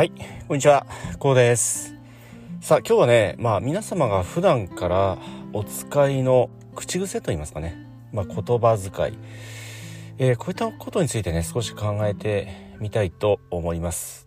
はい、こんにちは、こうです。さあ、今日はね、まあ皆様が普段からお使いの口癖と言いますかね、まあ言葉遣い、えー、こういったことについてね、少し考えてみたいと思います。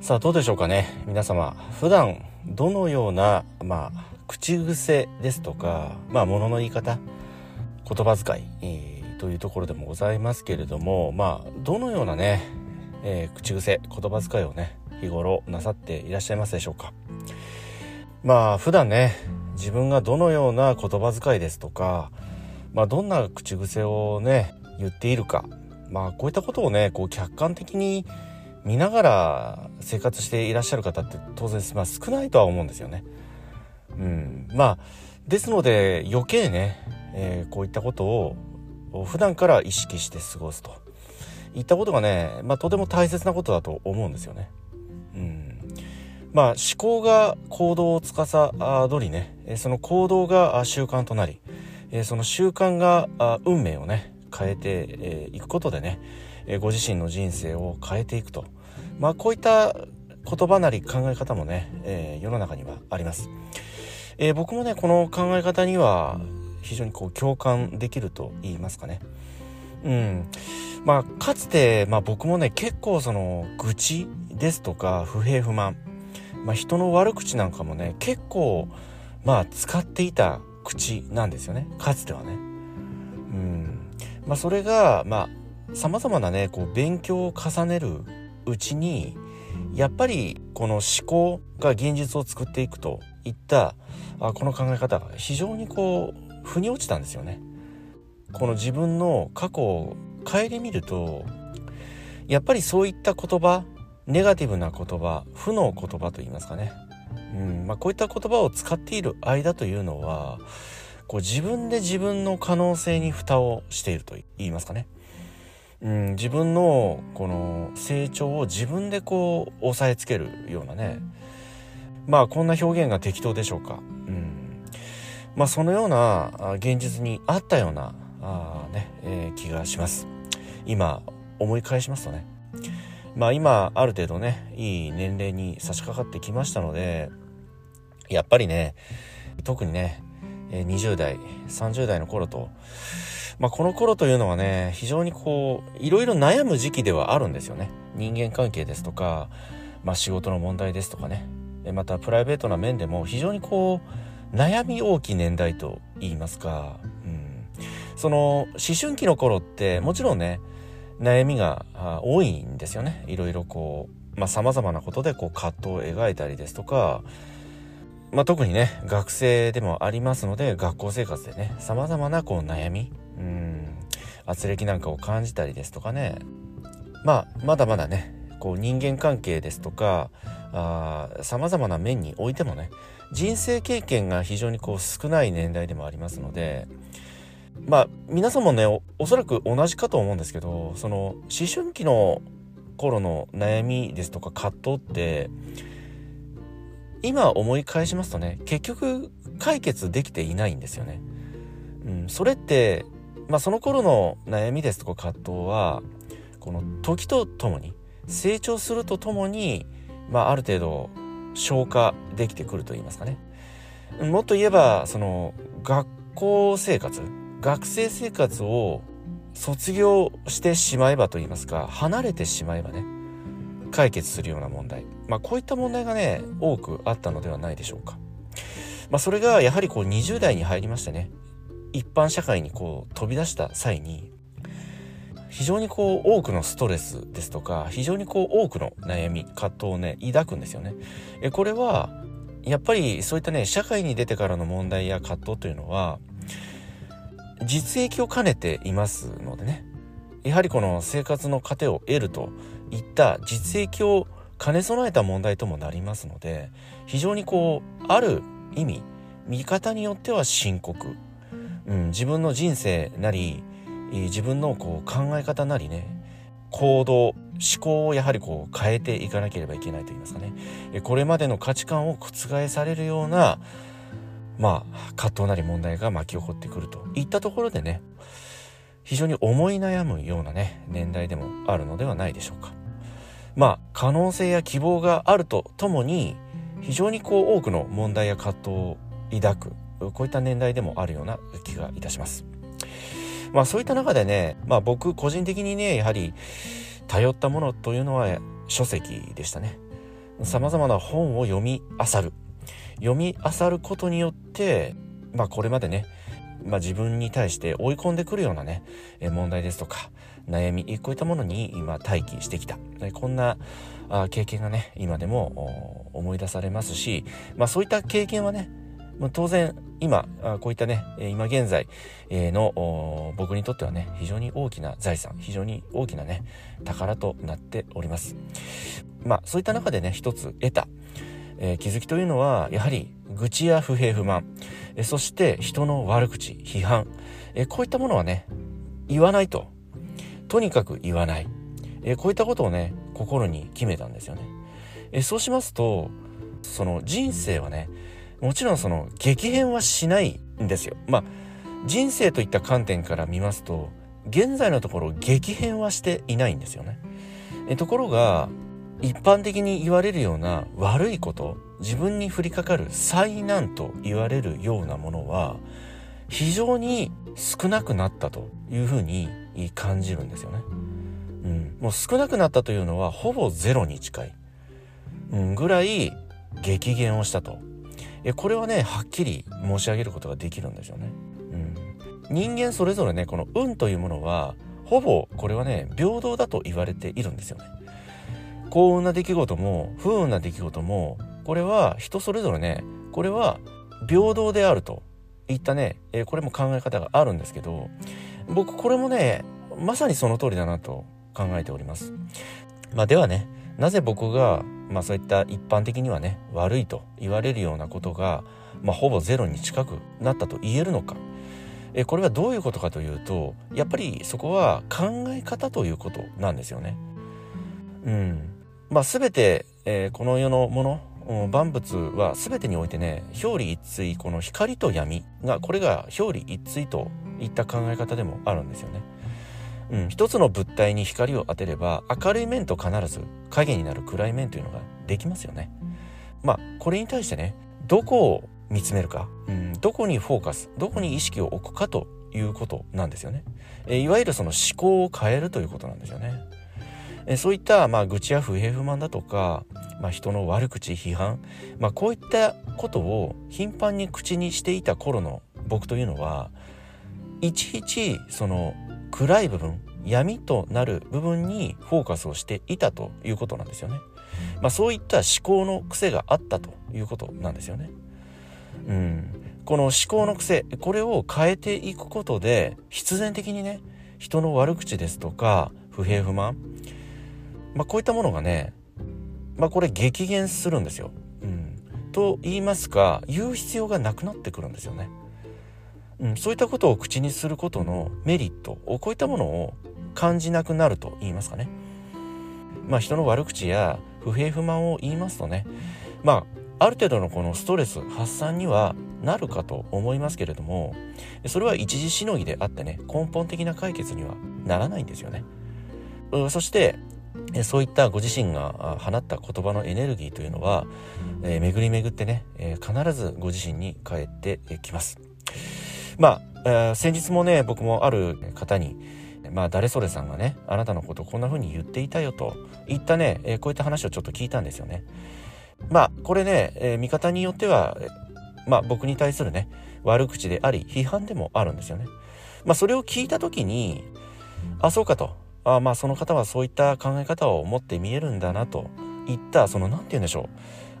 さあ、どうでしょうかね、皆様、普段どのような、まあ、口癖ですとか、まあ、物の言い方、言葉遣い、えー、というところでもございますけれども、まあ、どのようなね、えー、口癖言葉遣いをね日頃なさっていらっしゃいますでしょうか？まあ普段ね自分がどのような言葉遣いですとか、まあ、どんな口癖をね言っているかまあこういったことをねこう客観的に見ながら生活していらっしゃる方って当然、まあ、少ないとは思うんですよね。うん、まあですので余計ね、えー、こういったことを普段から意識して過ごすと。いったことがね、まあ、とても大切なことだと思うんですよね。うん、まあ思考が行動を司りねその行動が習慣となりその習慣が運命をね変えていくことでねご自身の人生を変えていくと。まあこういった言葉なり考え方もね、世の中にはあります、えー、僕もねこの考え方には非常にこう共感できると言いますかね。うん。まあ、かつて、まあ、僕もね結構その愚痴ですとか不平不満、まあ、人の悪口なんかもね結構まあ使っていた口なんですよねかつてはね。うんまあ、それがまあさまざまなねこう勉強を重ねるうちにやっぱりこの思考が現実を作っていくといったあこの考え方が非常にこう腑に落ちたんですよね。この自分の過去を顧みるとやっぱりそういった言葉ネガティブな言葉負の言葉と言いますかね、うんまあ、こういった言葉を使っている間というのはこう自分で自分の可能性に蓋をしていると言いますかね、うん、自分のこの成長を自分でこう押さえつけるようなね。まあこんな表現が適当でしょうか、うん。まあ、そのような現実にあったようなあ、ねえー、気がします。今思い返しますとね。まあ今ある程度ねいい年齢に差し掛かってきましたのでやっぱりね特にね20代30代の頃と、まあ、この頃というのはね非常にこういろいろ悩む時期ではあるんですよね。人間関係ですとか、まあ、仕事の問題ですとかね。またプライベートな面でも非常にこう悩み大きい年代と言いますか、うん、その思春期の頃ってもちろんね悩みが多いんですよね。いろいろこうまあ様々なことでこう葛藤を描いたりですとかまあ、特にね学生でもありますので学校生活でね様々なこう悩みうん圧力なんかを感じたりですとかね。まあまだまだねこう人間関係ですとかさまざまな面においてもね人生経験が非常にこう少ない年代でもありますのでまあ皆さんもねおおそらく同じかと思うんですけどその思春期の頃の悩みですとか葛藤って今思い返しますとね結局解決できていないんですよね。うん、それって、まあ、その頃の悩みですとか葛藤はこの時とともに成長するとともに、まあ、ある程度消化できてくると言いますかね。もっと言えばその学校生活学生生活を卒業してしまえばと言いますか離れてしまえばね解決するような問題。まあこういった問題がね多くあったのではないでしょうか。まあそれがやはりこう20代に入りましてね一般社会にこう飛び出した際に非常にこう多くのストレスですとか非常にこう多くの悩み葛藤をね抱くんですよね。えこれはやっぱりそういったね社会に出てからの問題や葛藤というのは実益を兼ねていますのでね。やはりこの生活の糧を得るといった実益を兼ね備えた問題ともなりますので非常にこうある意味見方によっては深刻、うん、自分の人生なり自分のこう考え方なりね行動思考をやはりこう変えていかなければいけないと言いますかね。これまでの価値観を覆されるようなまあ葛藤なり問題が巻き起こってくるといったところでね非常に思い悩むようなね年代でもあるのではないでしょうか。まあ可能性や希望があるとともに非常にこう多くの問題や葛藤を抱くこういった年代でもあるような気がいたします。まあそういった中でね、まあ僕個人的にね、やはり頼ったものというのは書籍でしたね。様々な本を読み漁る。読み漁ることによって、まあこれまでね、まあ自分に対して追い込んでくるようなね、問題ですとか、悩み、こういったものに今待機してきた。こんな経験がね、今でも思い出されますし、まあそういった経験はね、当然今こういったね今現在の僕にとってはね非常に大きな財産非常に大きなね宝となっておりますまあそういった中でね一つ得た、えー、気づきというのはやはり愚痴や不平不満、えそして人の悪口批判、えこういったものはね言わないととにかく言わない、えこういったことをね心に決めたんですよね、えそうしますとその人生はねもちろんその激変はしないんですよ。まあ人生といった観点から見ますと現在のところ激変はしていないんですよね。えところが一般的に言われるような悪いこと自分に降りかかる災難と言われるようなものは非常に少なくなったというふうに感じるんですよね。うん、もう少なくなったというのはほぼゼロに近い、うん、ぐらい激減をしたとえこれはねはっきり申し上げることができるんですよね。うん、人間それぞれねこの運というものはほぼこれはね平等だと言われているんですよね。幸運な出来事も不運な出来事もこれは人それぞれねこれは平等であるといったね、えこれも考え方があるんですけど僕これもねまさにその通りだなと考えております。まあ、ではねなぜ僕がまあそういった一般的にはね悪いと言われるようなことが、まあ、ほぼゼロに近くなったと言えるのかえこれはどういうことかというとやっぱりそこは考え方ということなんですよね。うんまあ、全て、えー、この世のもの万物は全てにおいてね表裏一対この光と闇がこれが表裏一対といった考え方でもあるんですよね。うん、一つの物体に光を当てれば明るい面と必ず影になる暗い面というのができますよね。まあこれに対してねどこを見つめるか、うん、どこにフォーカスどこに意識を置くかということなんですよね。えいわゆるその思考を変えるということなんですよね。えそういったまあ愚痴や不平不満だとか、まあ、人の悪口批判、まあ、こういったことを頻繁に口にしていた頃の僕というのはいちいちその暗い部分闇となる部分にフォーカスをしていたということなんですよね。まあ、そういった思考の癖があったということなんですよね。うん、この思考の癖これを変えていくことで必然的にね人の悪口ですとか不平不満、まあ、こういったものがね、まあ、これ激減するんですよ。うん、と言いますか言う必要がなくなってくるんですよね。うん、そういったことを口にすることのメリットこういったものを感じなくなると言いますかね。まあ人の悪口や不平不満を言いますとねまあある程度のこのストレス発散にはなるかと思いますけれどもそれは一時しのぎであってね根本的な解決にはならないんですよね。そしてそういったご自身が放った言葉のエネルギーというのは、えー、巡り巡ってね、えー、必ずご自身に返ってきます。まあ、えー、先日もね、僕もある方に、まあ、誰それさんがね、あなたのことこんな風に言っていたよといったね、えー、こういった話をちょっと聞いたんですよね。まあ、これね、えー、見方によっては、まあ、僕に対するね、悪口であり、批判でもあるんですよね。まあ、それを聞いた時に、あ、そうかと。あまあ、その方はそういった考え方を持って見えるんだなといった、その、なんて言うんでしょう。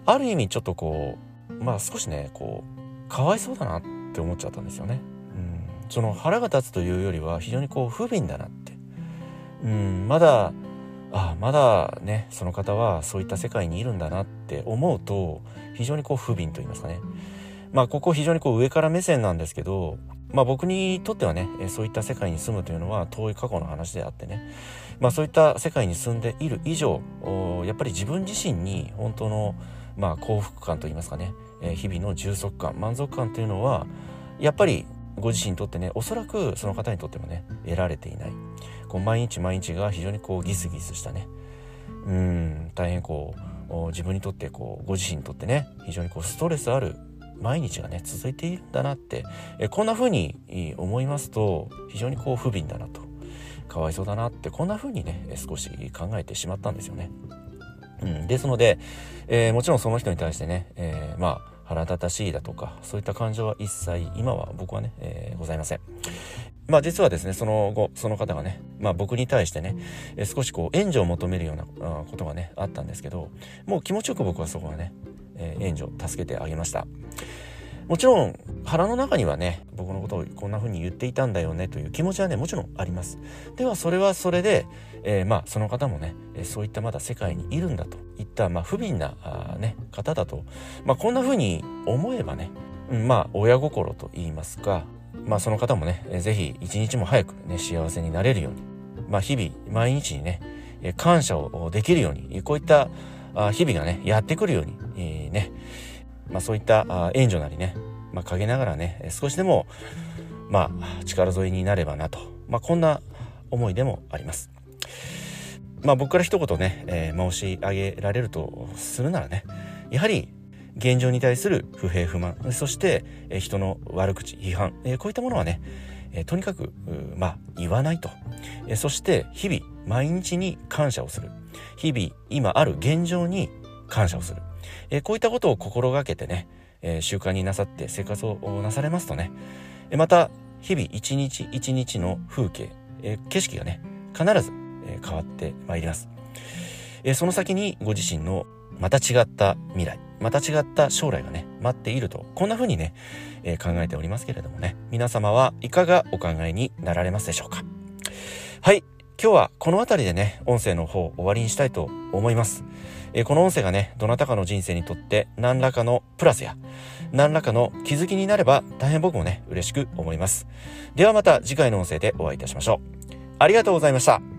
ある意味、ちょっとこう、まあ、少しね、こう、かわいそうだなって思っちゃったんですよね。うん、その腹が立つというよりは非常にこう不憫だなって。うん、まだあまだねその方はそういった世界にいるんだなって思うと非常にこう不憫と言いますかねまあここ非常にこう上から目線なんですけどまあ僕にとってはねそういった世界に住むというのは遠い過去の話であってね。まあそういった世界に住んでいる以上やっぱり自分自身に本当のまあ幸福感といいますかね日々の充足感満足感というのはやっぱりご自身にとってねおそらくその方にとってもね得られていない。こう毎日毎日が非常にこうギスギスしたね。うん大変こう自分にとってこうご自身にとってね非常にこうストレスある毎日がね続いているんだなってえこんな風に思いますと非常にこう不憫だなとかわいそうだなってこんな風にね少し考えてしまったんですよね。うん、ですので、えー、もちろんその人に対してね、えー、まあ腹立たしいだとかそういった感情は一切今は僕はね、えー、ございません。まあ実はですね、その後、その方がね、まあ僕に対してね、え少しこう援助を求めるようなことがね、あったんですけど、もう気持ちよく僕はそこはね、えー、援助、助けてあげました。もちろん腹の中にはね僕のことをこんな風に言っていたんだよねという気持ちはねもちろんあります。ではそれはそれで、えー、まあその方もねそういったまだ世界にいるんだといった、まあ、不憫なあ、ね、方だと、まあ、こんな風に思えばね、まあ親心と言いますかまあその方もね是非一日も早くね幸せになれるようにまあ日々毎日にね感謝をできるようにこういった日々がねやってくるように、えー、ねまあ、そういった援助なりね、まあ、陰ながらね少しでも、まあ、力添えになればなと、まあ、こんな思いでもあります。まあ、僕から一言ね、えー、申し上げられるとするならねやはり現状に対する不平不満そして、え、人の悪口批判、えー、こういったものはね、え、とにかくまあ言わないと、え、そして日々毎日に感謝をする。日々今ある現状に感謝をする。え、こういったことを心がけてね、え、習慣になさって生活をなされますとね、えまた日々一日一日の風景、え景色がね必ず、え変わってまいります、えその先にご自身のまた違った未来また違った将来がね待っているとこんな風にね、え考えておりますけれどもね皆様はいかがお考えになられますでしょうか。はい。今日はこの辺りでね音声の方終わりにしたいと思いますえこの音声がね、どなたかの人生にとって何らかのプラスや何らかの気づきになれば大変僕もね、嬉しく思います。ではまた次回の音声でお会いいたしましょう。ありがとうございました。